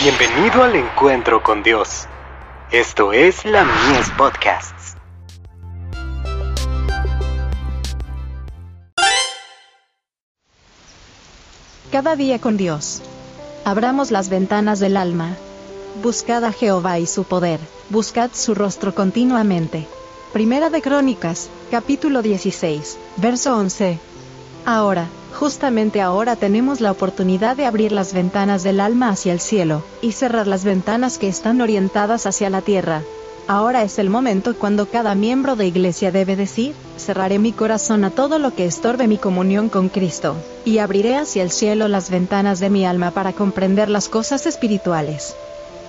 Bienvenido al encuentro con Dios. Esto es la Mies Podcasts. Cada día con Dios. Abramos las ventanas del alma. Buscad a Jehová y su poder, buscad su rostro continuamente. Primera de Crónicas, capítulo 16, verso 11. Ahora, justamente ahora tenemos la oportunidad de abrir las ventanas del alma hacia el cielo, y cerrar las ventanas que están orientadas hacia la tierra. Ahora es el momento cuando cada miembro de iglesia debe decir, cerraré mi corazón a todo lo que estorbe mi comunión con Cristo, y abriré hacia el cielo las ventanas de mi alma para comprender las cosas espirituales.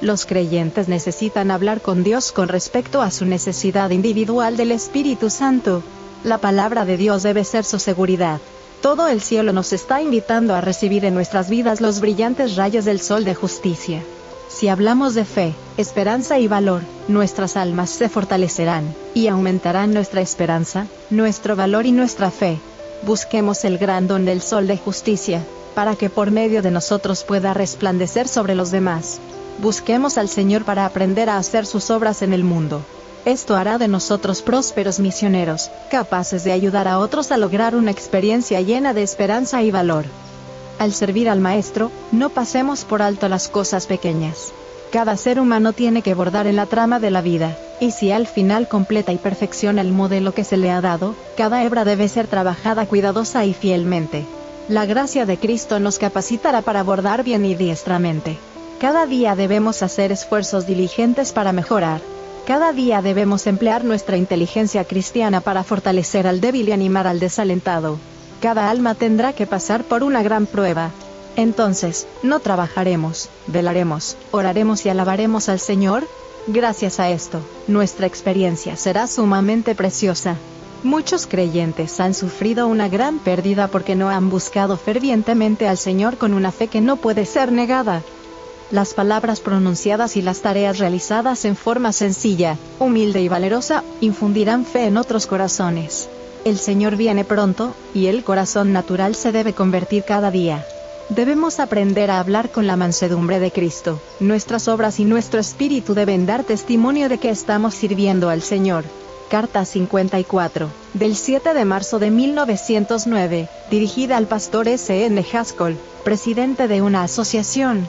Los creyentes necesitan hablar con Dios con respecto a su necesidad individual del Espíritu Santo. La palabra de Dios debe ser su seguridad. Todo el cielo nos está invitando a recibir en nuestras vidas los brillantes rayos del sol de justicia. Si hablamos de fe, esperanza y valor, nuestras almas se fortalecerán, y aumentarán nuestra esperanza, nuestro valor y nuestra fe. Busquemos el gran don del sol de justicia, para que por medio de nosotros pueda resplandecer sobre los demás. Busquemos al Señor para aprender a hacer sus obras en el mundo. Esto hará de nosotros prósperos misioneros, capaces de ayudar a otros a lograr una experiencia llena de esperanza y valor. Al servir al Maestro, no pasemos por alto las cosas pequeñas. Cada ser humano tiene que bordar en la trama de la vida, y si al final completa y perfecciona el modelo que se le ha dado, cada hebra debe ser trabajada cuidadosa y fielmente. La gracia de Cristo nos capacitará para bordar bien y diestramente. Cada día debemos hacer esfuerzos diligentes para mejorar. Cada día debemos emplear nuestra inteligencia cristiana para fortalecer al débil y animar al desalentado. Cada alma tendrá que pasar por una gran prueba. Entonces, no trabajaremos, velaremos, oraremos y alabaremos al Señor. Gracias a esto, nuestra experiencia será sumamente preciosa. Muchos creyentes han sufrido una gran pérdida porque no han buscado fervientemente al Señor con una fe que no puede ser negada. Las palabras pronunciadas y las tareas realizadas en forma sencilla, humilde y valerosa, infundirán fe en otros corazones. El Señor viene pronto, y el corazón natural se debe convertir cada día. Debemos aprender a hablar con la mansedumbre de Cristo. Nuestras obras y nuestro espíritu deben dar testimonio de que estamos sirviendo al Señor. Carta 54, del 7 de marzo de 1909, dirigida al pastor S. N. Haskell, presidente de una asociación.